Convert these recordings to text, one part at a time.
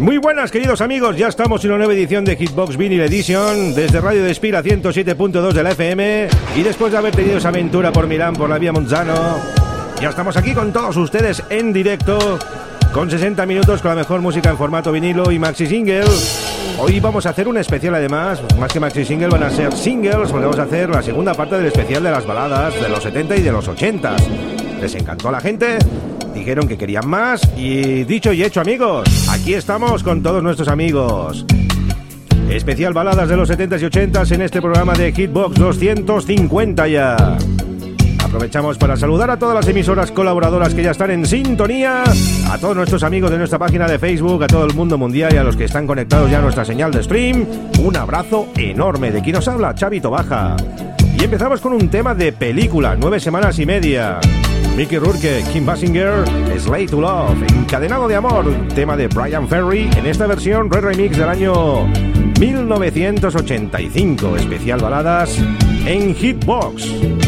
Muy buenas, queridos amigos. Ya estamos en una nueva edición de Hitbox Vinyl Edition desde Radio Despira 107.2 de la FM. Y después de haber tenido esa aventura por Milán, por la vía Monzano, ya estamos aquí con todos ustedes en directo, con 60 minutos con la mejor música en formato vinilo y maxi single. Hoy vamos a hacer un especial además, más que maxi single van a ser singles, vamos a hacer la segunda parte del especial de las baladas de los 70 y de los 80. ¿Les encantó a la gente? Dijeron que querían más y dicho y hecho amigos, aquí estamos con todos nuestros amigos. Especial baladas de los 70s y 80s en este programa de Hitbox 250 ya. Aprovechamos para saludar a todas las emisoras colaboradoras que ya están en sintonía, a todos nuestros amigos de nuestra página de Facebook, a todo el mundo mundial y a los que están conectados ya a nuestra señal de stream. Un abrazo enorme de quien nos habla, Chavito Baja. Y empezamos con un tema de película, nueve semanas y media. Mickey Rourke, Kim Basinger, Slay to Love, Encadenado de Amor, tema de Brian Ferry, en esta versión Red Remix del año 1985, especial baladas en Hitbox.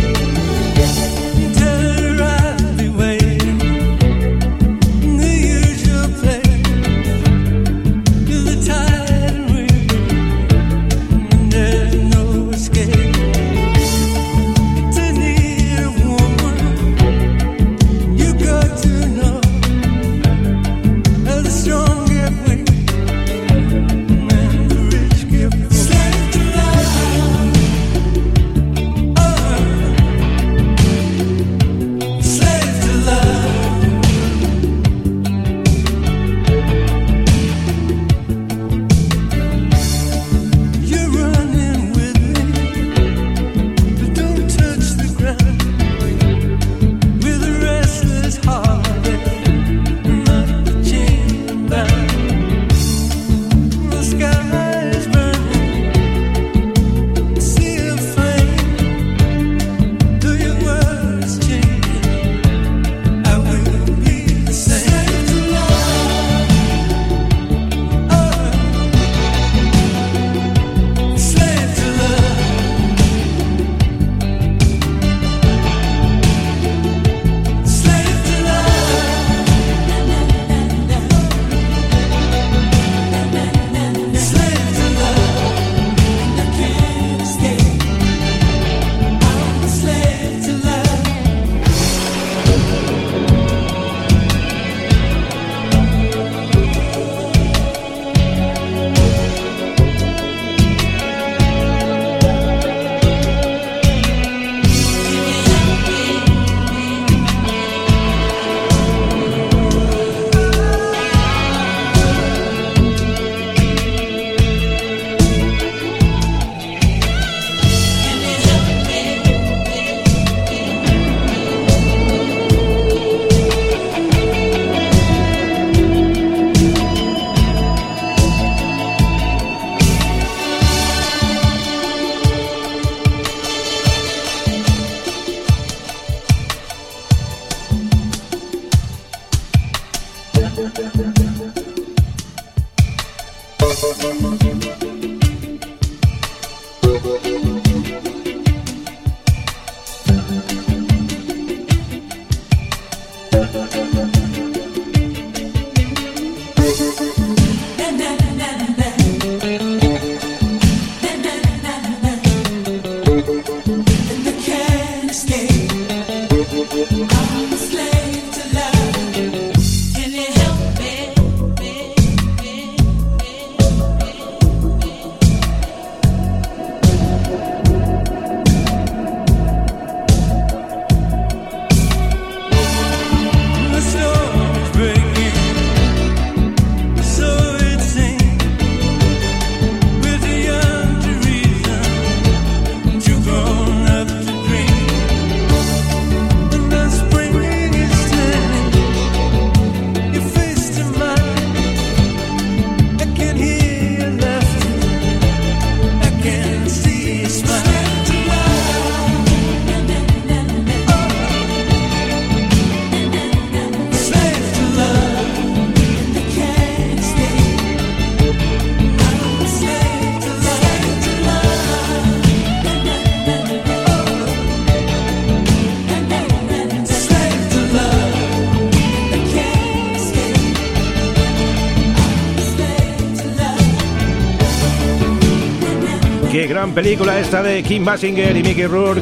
Gran película esta de Kim Basinger y Mickey Rourke.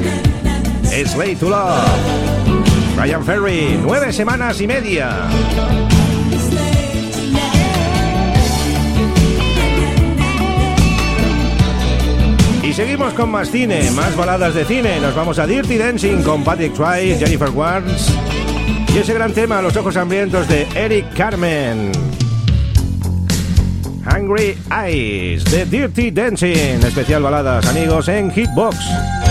Slay to Love. Ryan Ferry, nueve semanas y media. Y seguimos con más cine, más baladas de cine. Nos vamos a Dirty Dancing con Patrick Swayze, Jennifer Warnes y ese gran tema, Los ojos hambrientos de Eric Carmen. Hungry Eyes de Dirty Dancing. Especial baladas, amigos, en Hitbox.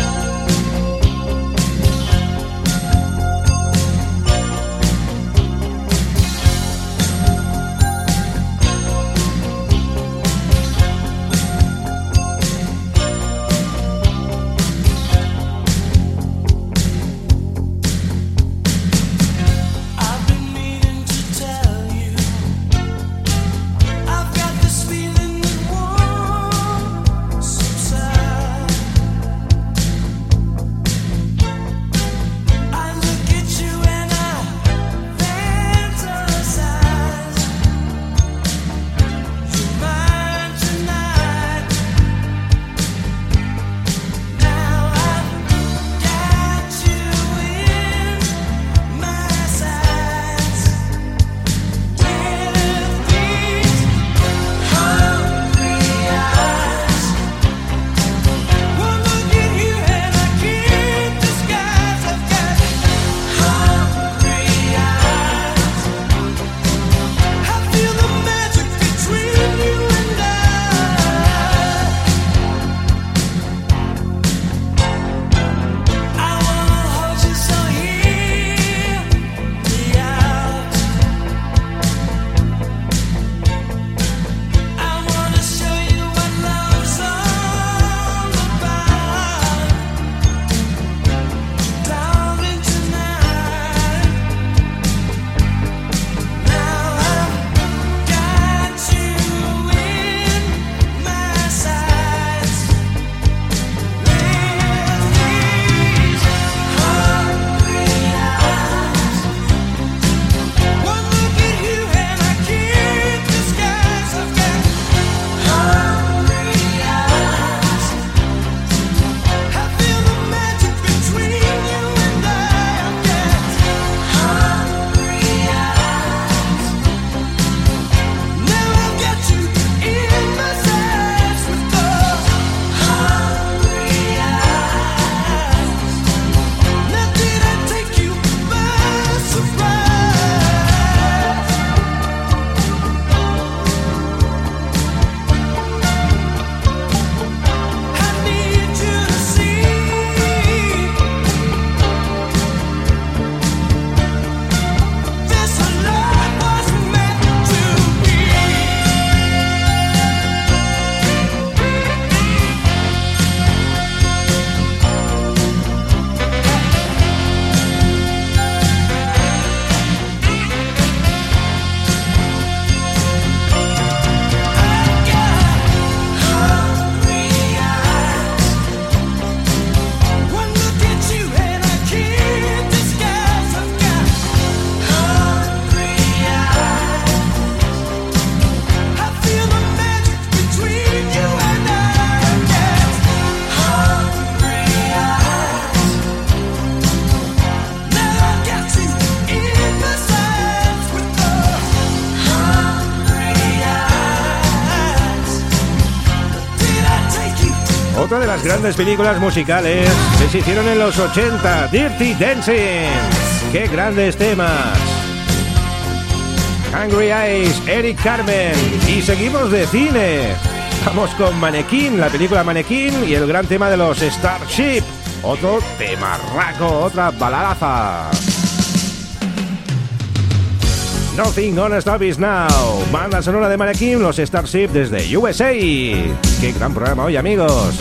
Grandes películas musicales que se hicieron en los 80. Dirty Dancing. ¡Qué grandes temas! Hungry Eyes, Eric Carmen. Y seguimos de cine. Vamos con Manequín, la película Manequín y el gran tema de los Starship. Otro temarraco, otra baladaza. Nothing Gonna Stop Is Now. Banda sonora de Manequín, los Starship desde USA. Qué gran programa hoy, amigos.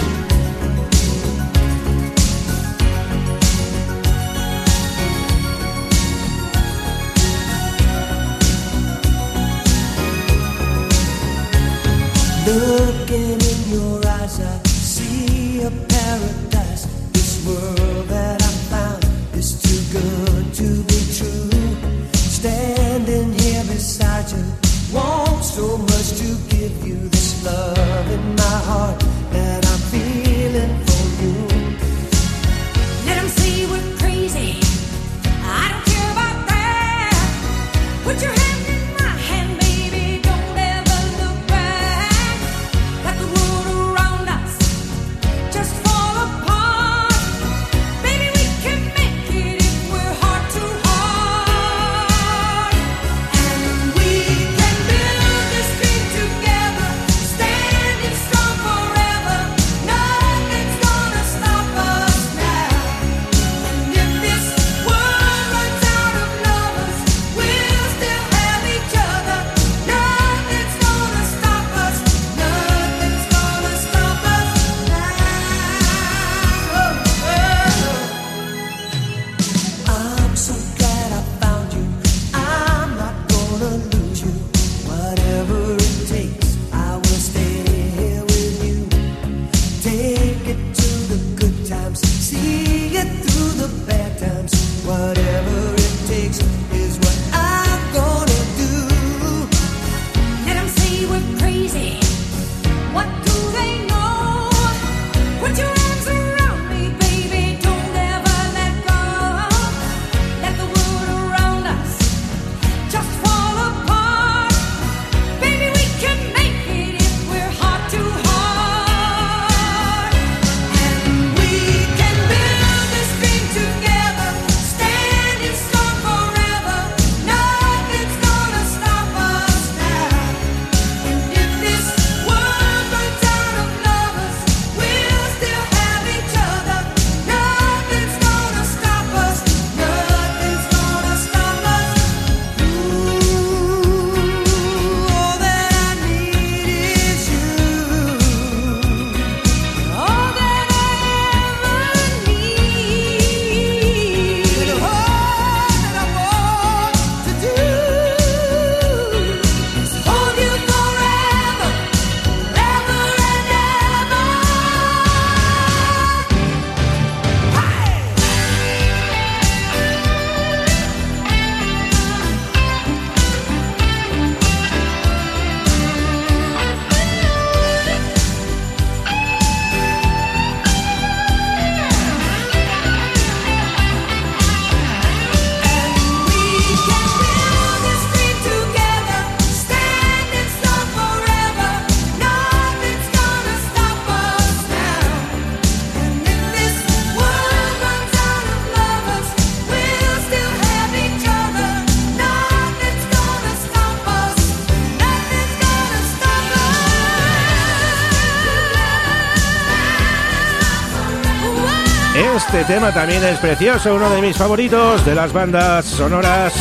Este tema también es precioso, uno de mis favoritos de las bandas sonoras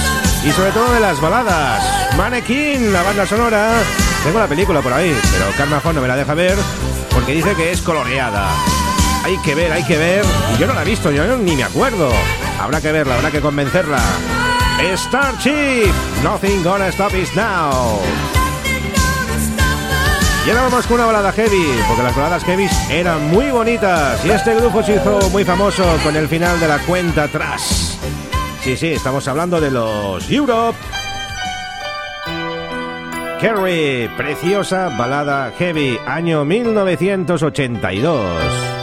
y sobre todo de las baladas. Mannequin, la banda sonora. Tengo la película por ahí, pero Karma no me la deja ver porque dice que es coloreada. Hay que ver, hay que ver. Y yo no la he visto, yo ni me acuerdo. Habrá que verla, habrá que convencerla. Starship, Nothing Gonna Stop Us Now. Y ahora vamos con una balada heavy, porque las baladas heavy eran muy bonitas y este grupo se hizo muy famoso con el final de la cuenta atrás. Sí, sí, estamos hablando de los Europe. Carrie, preciosa balada heavy, año 1982.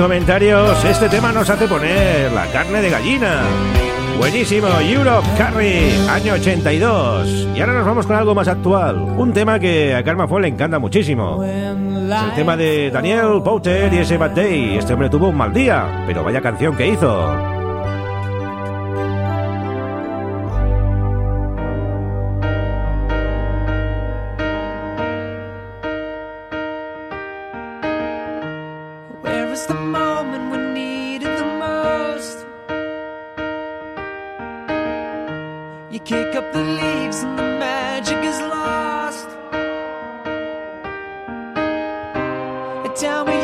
Comentarios, este tema nos hace poner la carne de gallina. Buenísimo, Europe Carry, año 82. Y ahora nos vamos con algo más actual. Un tema que a Karma Fue le encanta muchísimo. El tema de Daniel Pouter y ese Bad Day. Este hombre tuvo un mal día, pero vaya canción que hizo. tell me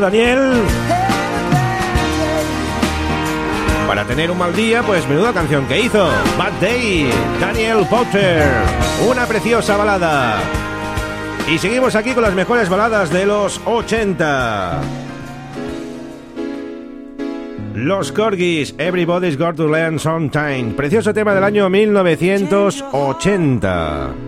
Daniel. Para tener un mal día, pues menuda canción que hizo. Bad Day, Daniel Potter. Una preciosa balada. Y seguimos aquí con las mejores baladas de los 80. Los Corgis, Everybody's Got to Learn Sometime. Precioso tema del año 1980.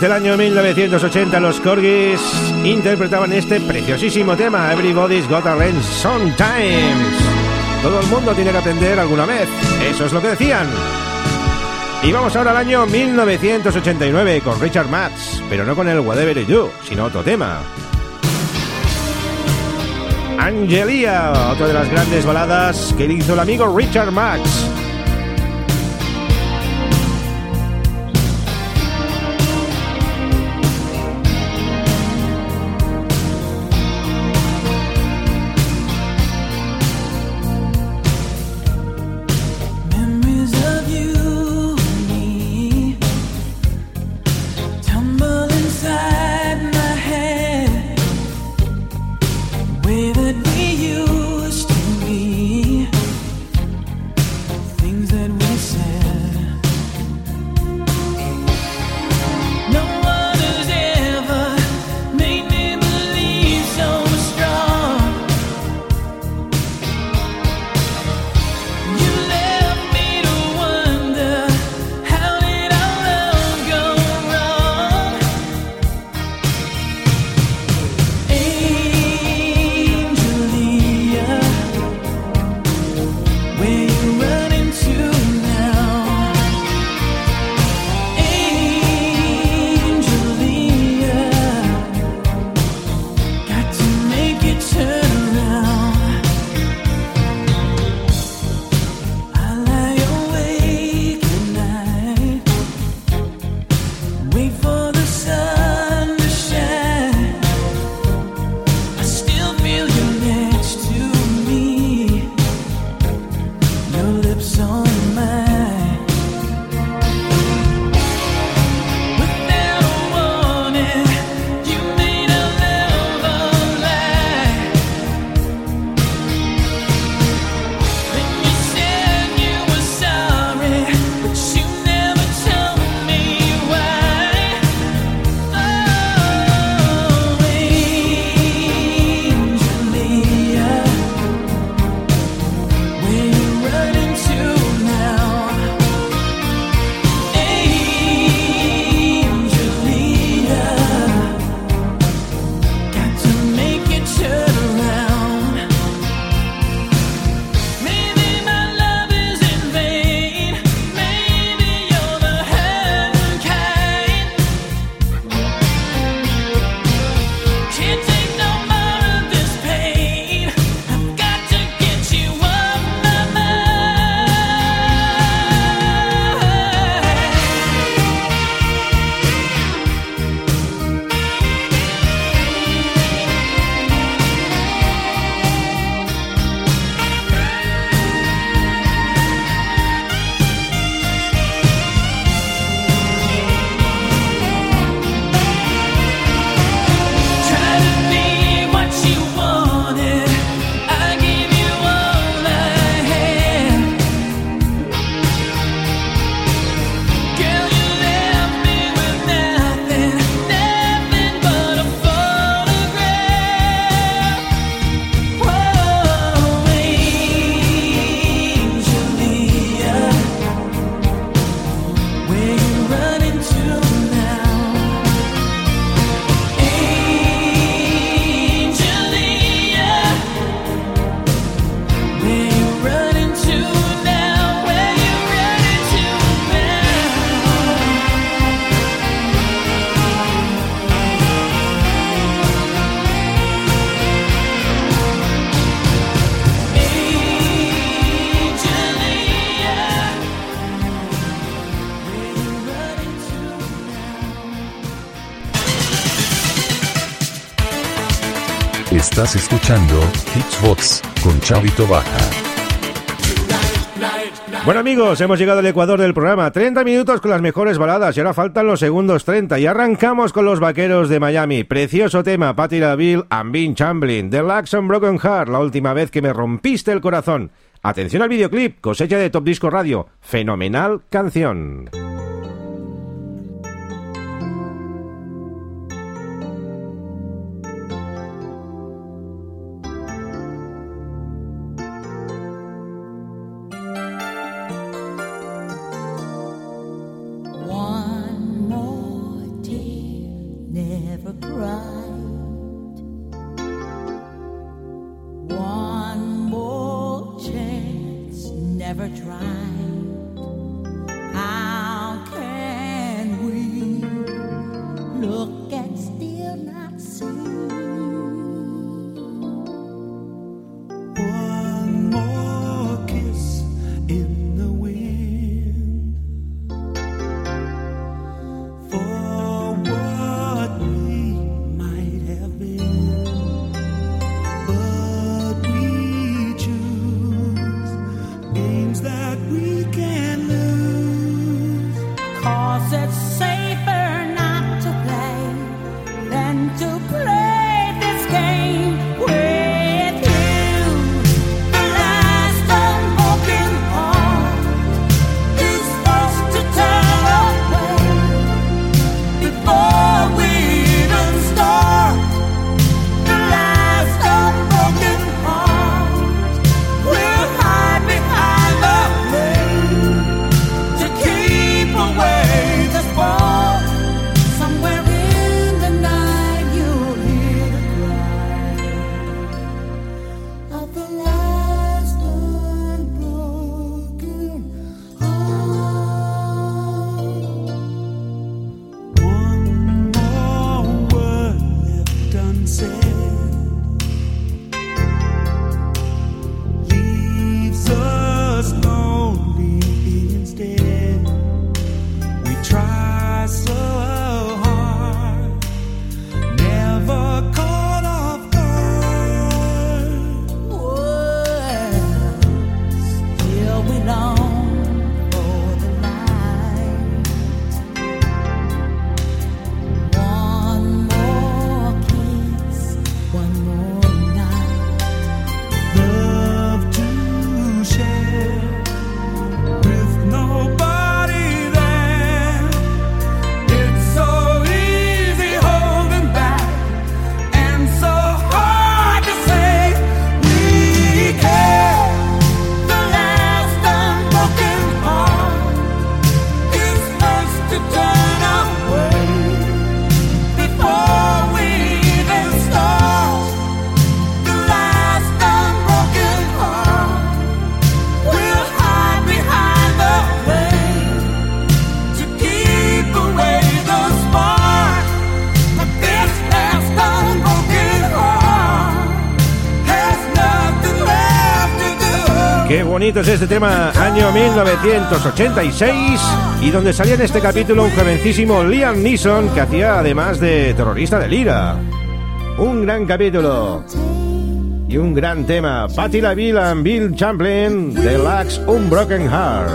Justamente el año 1980 los Corgis interpretaban este preciosísimo tema Everybody's Gotta Learn Sometimes. Todo el mundo tiene que aprender alguna vez, eso es lo que decían. Y vamos ahora al año 1989 con Richard Matz, pero no con el Whatever You Do, sino otro tema. Angelia, otra de las grandes baladas que hizo el amigo Richard Max. Estás escuchando Hitsbox con Chavito Baja. Bueno amigos, hemos llegado al ecuador del programa. 30 minutos con las mejores baladas y ahora faltan los segundos 30 y arrancamos con los vaqueros de Miami. Precioso tema, Patti LaVille and Bean Chamblin, The Lux and Broken Heart, la última vez que me rompiste el corazón. Atención al videoclip, cosecha de Top Disco Radio. Fenomenal canción. Es este tema, año 1986, y donde salía en este capítulo un jovencísimo Liam Neeson que hacía además de terrorista de lira. Un gran capítulo y un gran tema. Patti LaVille and Bill Champlin, Deluxe Unbroken Heart.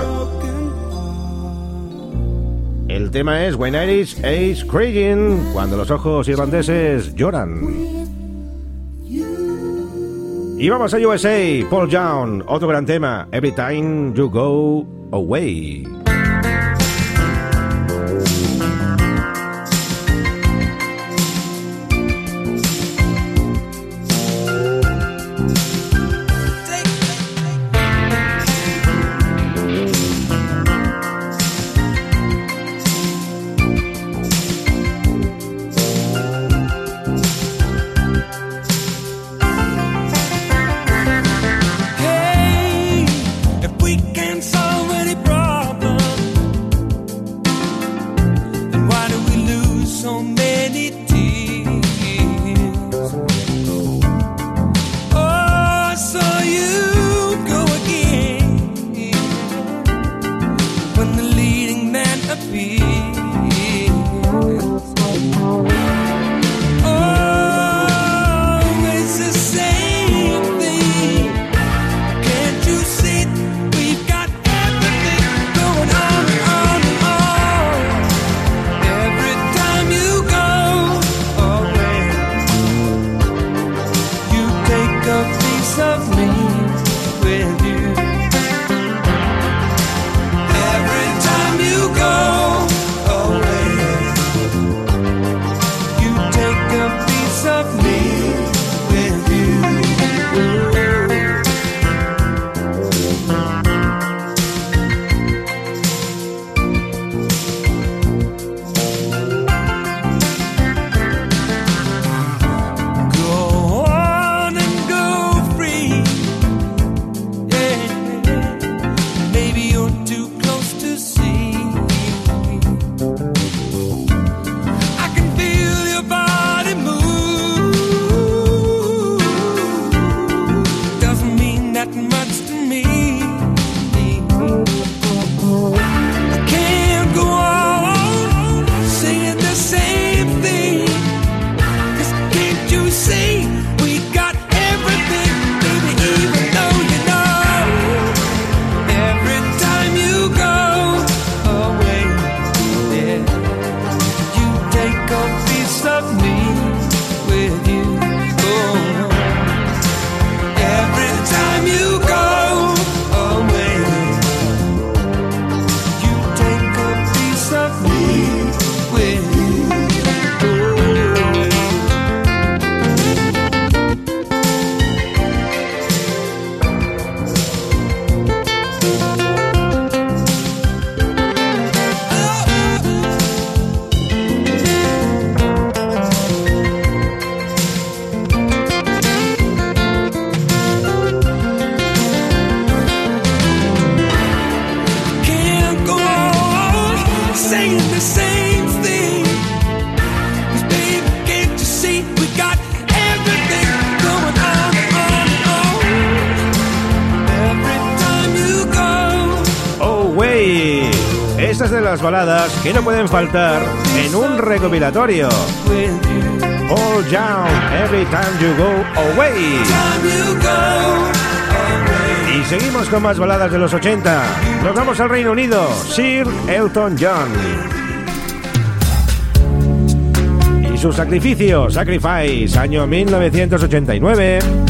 El tema es When Irish Ace Crying, cuando los ojos irlandeses lloran. Y vamos a USA, Paul Young, otro gran tema, Every Time You Go Away. Que no pueden faltar en un recopilatorio. All down every time you go away. Y seguimos con más baladas de los 80. Nos vamos al Reino Unido. Sir Elton John. Y su sacrificio, Sacrifice, año 1989.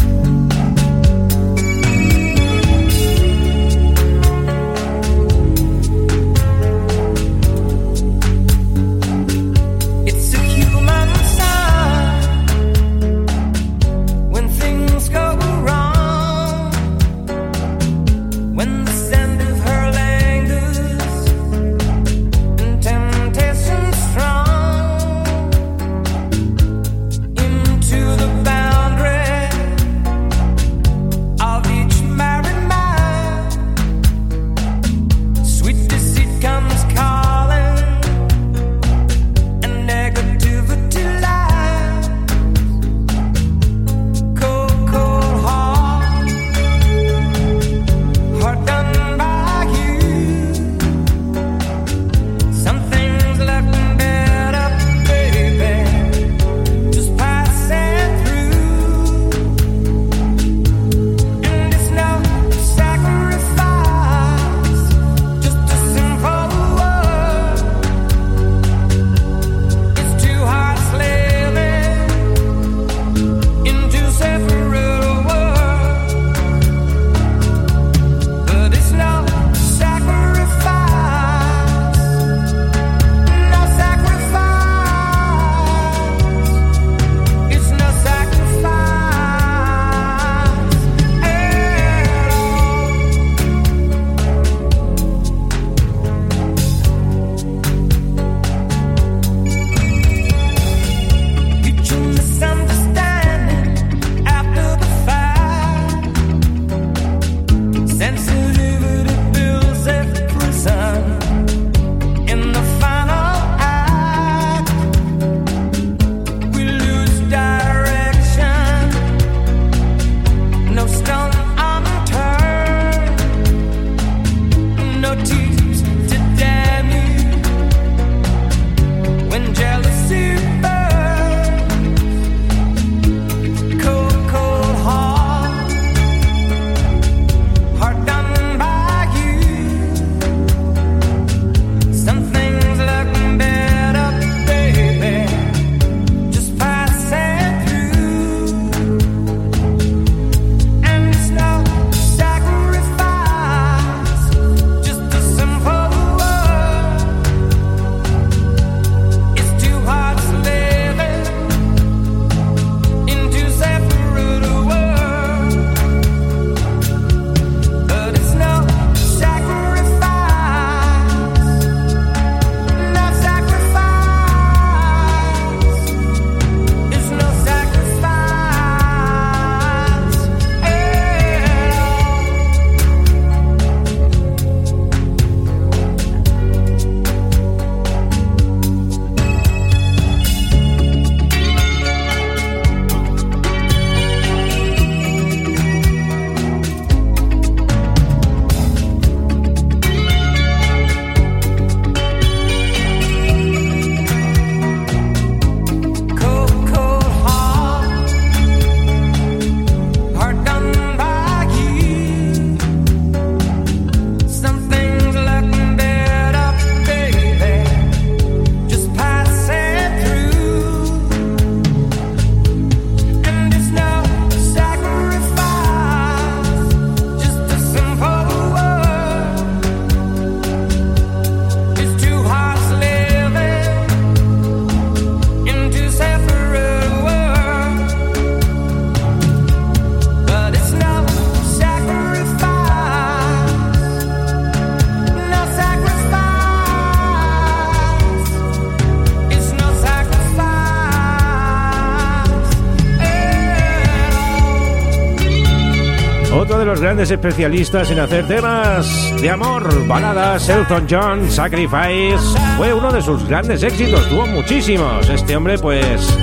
grandes especialistas en hacer temas de amor, baladas, Elton John, Sacrifice, fue uno de sus grandes éxitos, tuvo muchísimos. Este hombre pues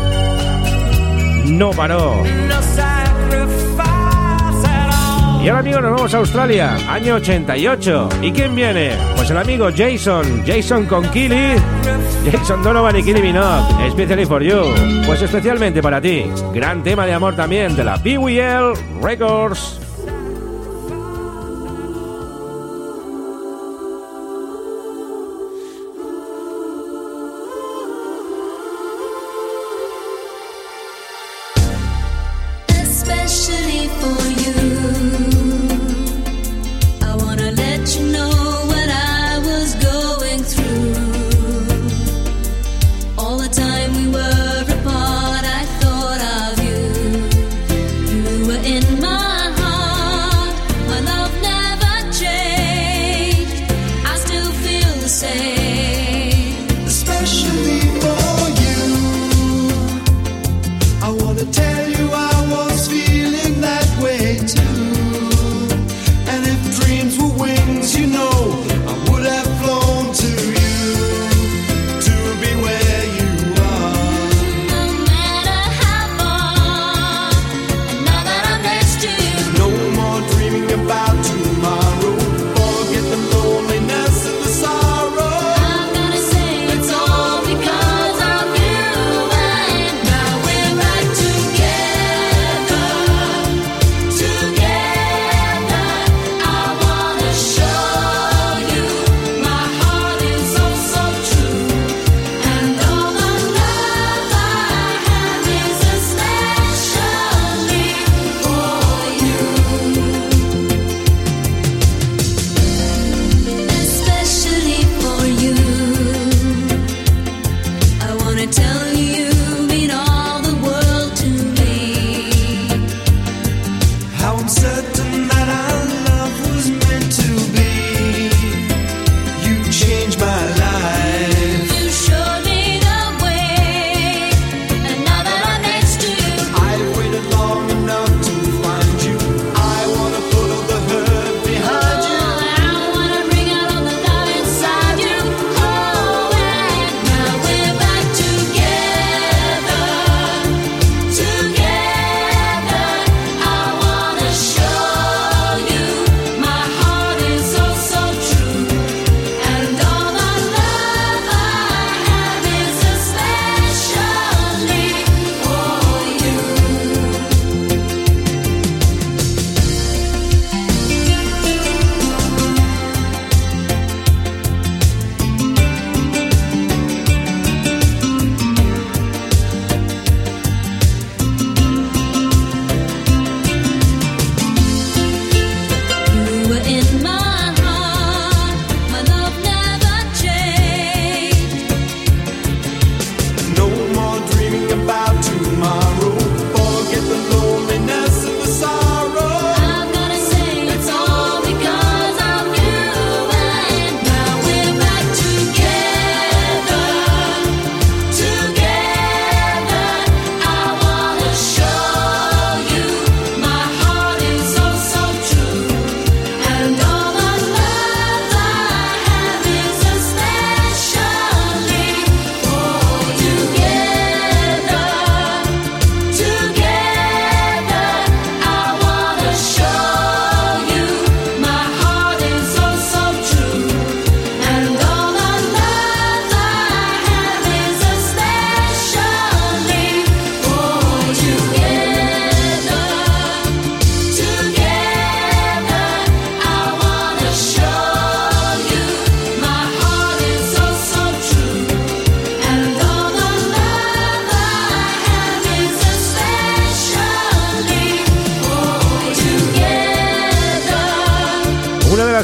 no paró. Y ahora amigos nos vamos a Australia, año 88. ¿Y quién viene? Pues el amigo Jason, Jason con Kili, Jason Donovan y Kili Minogue, especially for you. Pues especialmente para ti, gran tema de amor también de la BWL Records.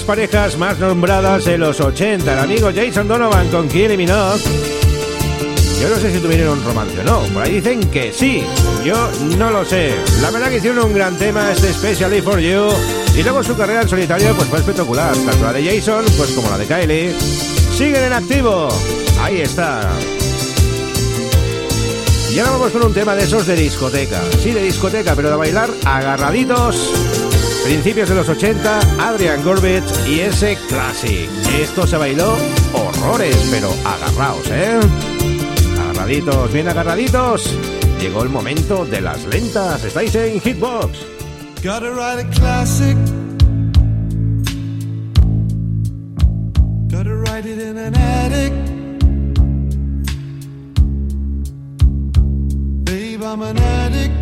parejas más nombradas en los 80. El amigo Jason Donovan con Kylie Minogue. Yo no sé si tuvieron un romance o no. Por ahí dicen que sí. Yo no lo sé. La verdad que hicieron un gran tema, este Specially for You. Y luego su carrera en solitario pues fue espectacular. Tanto la de Jason pues como la de Kylie. Siguen en activo. Ahí está. Y ahora vamos con un tema de esos de discoteca. Sí, de discoteca, pero de bailar agarraditos. Principios de los 80, Adrian Gorbett y ese Classic. Esto se bailó horrores, pero agarraos, ¿eh? Agarraditos, bien agarraditos. Llegó el momento de las lentas. Estáis en Hitbox. Gotta write a classic. Gotta write it in an attic. Babe, I'm an addict.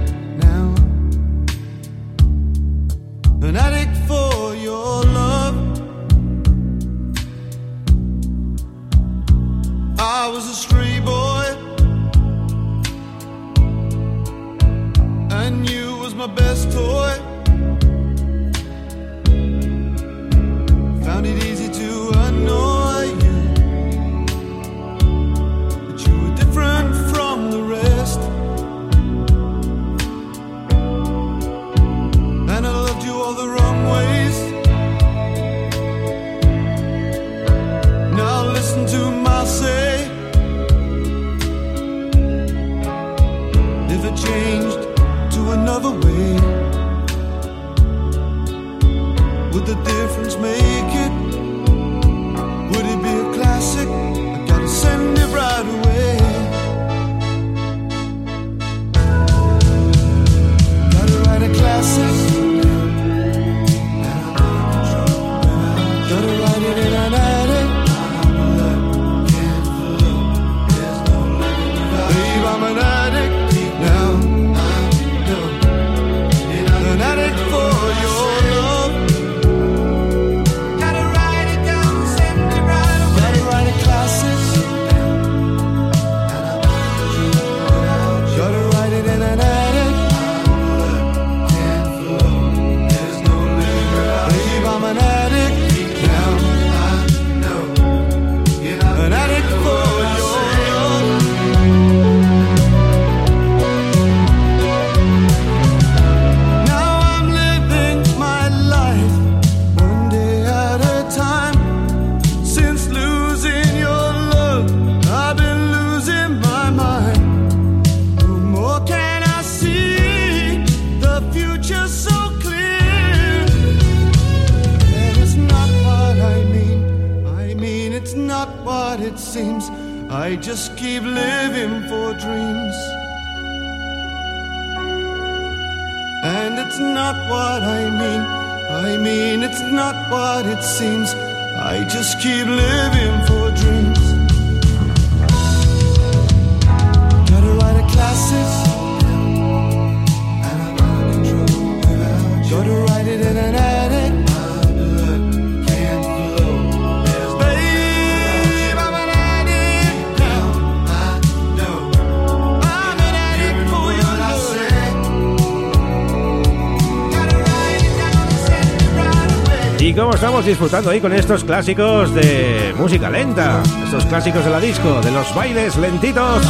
disfrutando ahí con estos clásicos de música lenta, estos clásicos de la disco, de los bailes lentitos.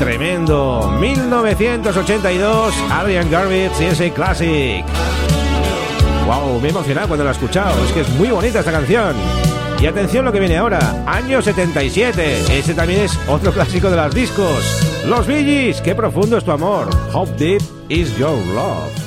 Tremendo, 1982, Adrian Garvitz y ese classic. Wow, me he emocionado cuando la he escuchado, es que es muy bonita esta canción. Y atención lo que viene ahora, año 77, ese también es otro clásico de las discos. Los Billys, qué profundo es tu amor. How deep is your love?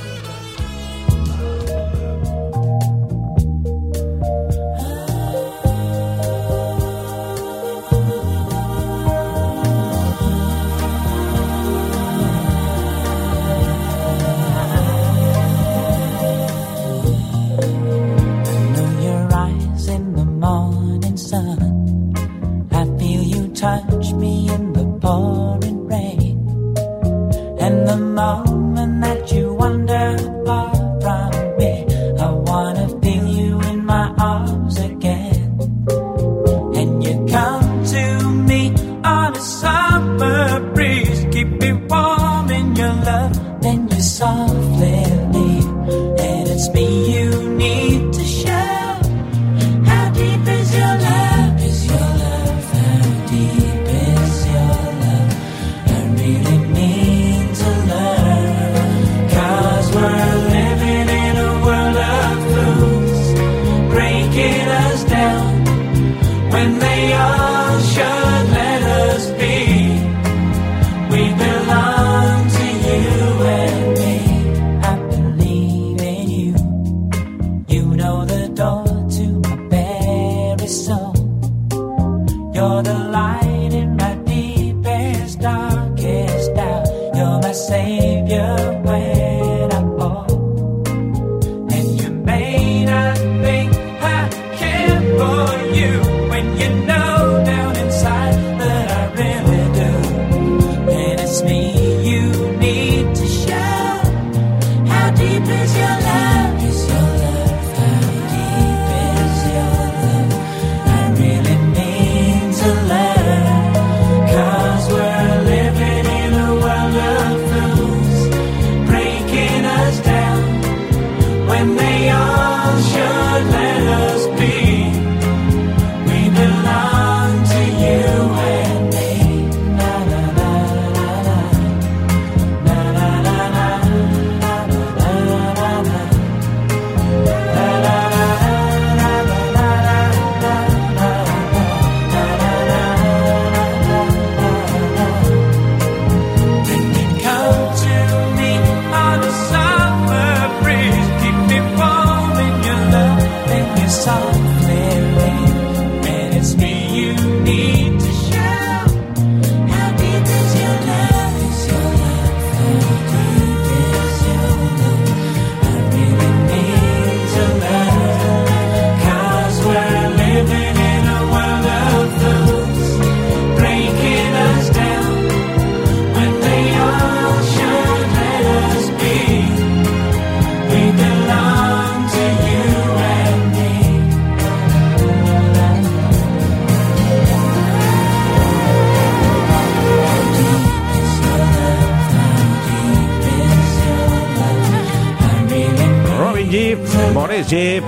Jeep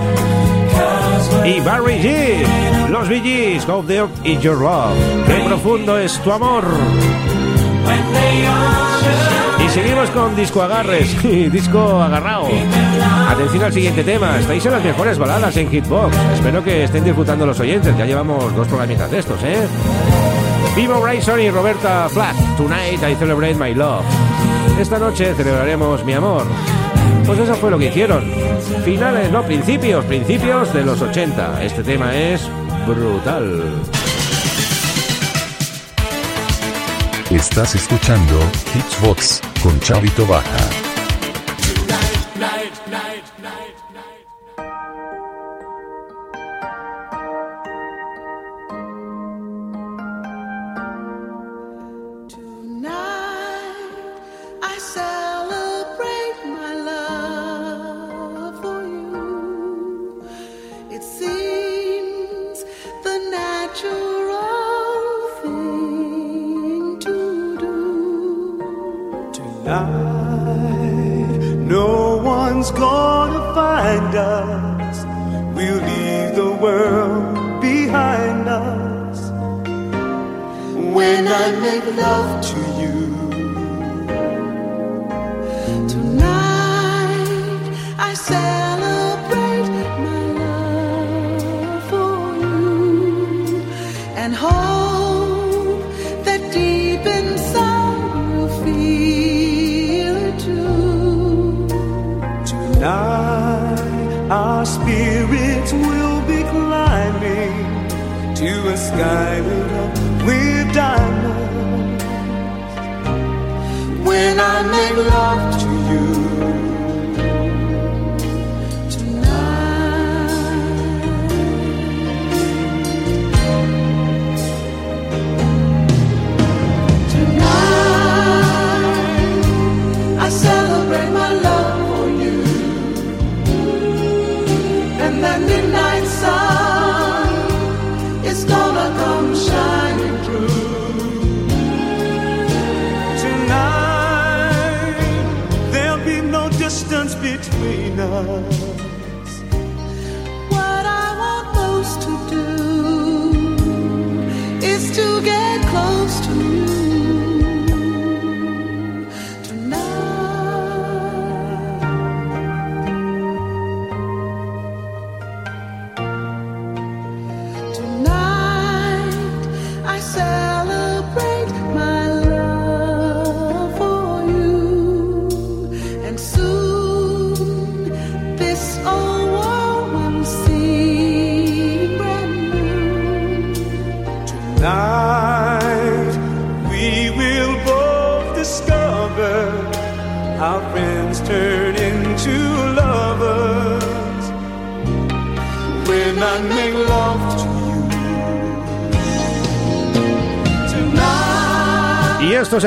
y Barry G. Los BGs, Hope the Earth is Your Love. Qué profundo es tu amor. Y seguimos con disco agarres, disco agarrado. Atención al siguiente tema. Estáis en las mejores baladas en Hitbox. Espero que estén disfrutando los oyentes. Ya llevamos dos programitas de estos, ¿eh? Vivo Bryson y Roberta Flack. Tonight I celebrate my love. Esta noche celebraremos mi amor. Pues eso fue lo que hicieron finales, no, principios, principios de los 80. Este tema es brutal. Estás escuchando Hitchbox con Chavito Baja.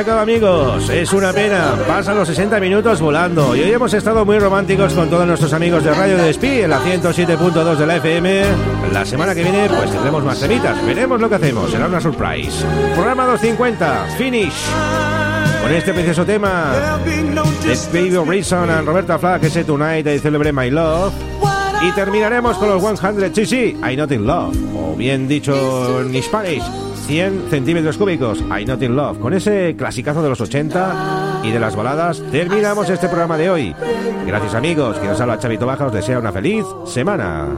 Acaba, amigos. Es una pena. Pasan los 60 minutos volando. Y hoy hemos estado muy románticos con todos nuestros amigos de Radio Despí en la 107.2 de la FM. La semana que viene, pues tendremos más temitas. Veremos lo que hacemos. Será una surprise. Programa 250. Finish. Con este precioso tema de Baby Reason and Roberta Flack, ese Tonight I Celebrate My Love. Y terminaremos con los 100 sí, sí, I Not In Love. O bien dicho en Spanish, 100 centímetros cúbicos, I Not In Love. Con ese clasicazo de los 80 y de las baladas, terminamos este programa de hoy. Gracias amigos, quien os habla Chavito Baja, os desea una feliz semana.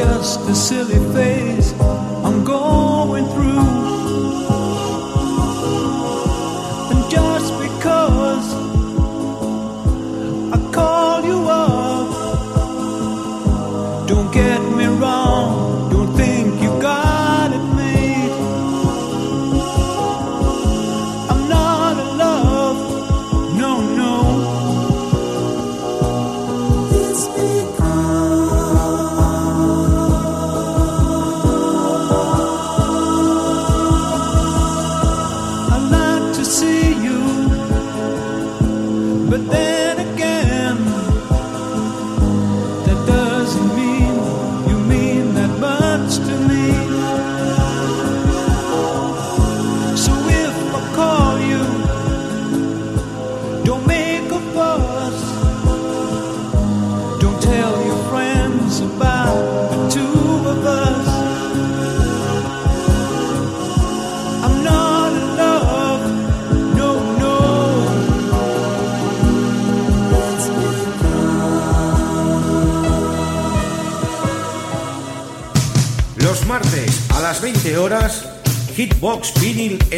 Just a silly phase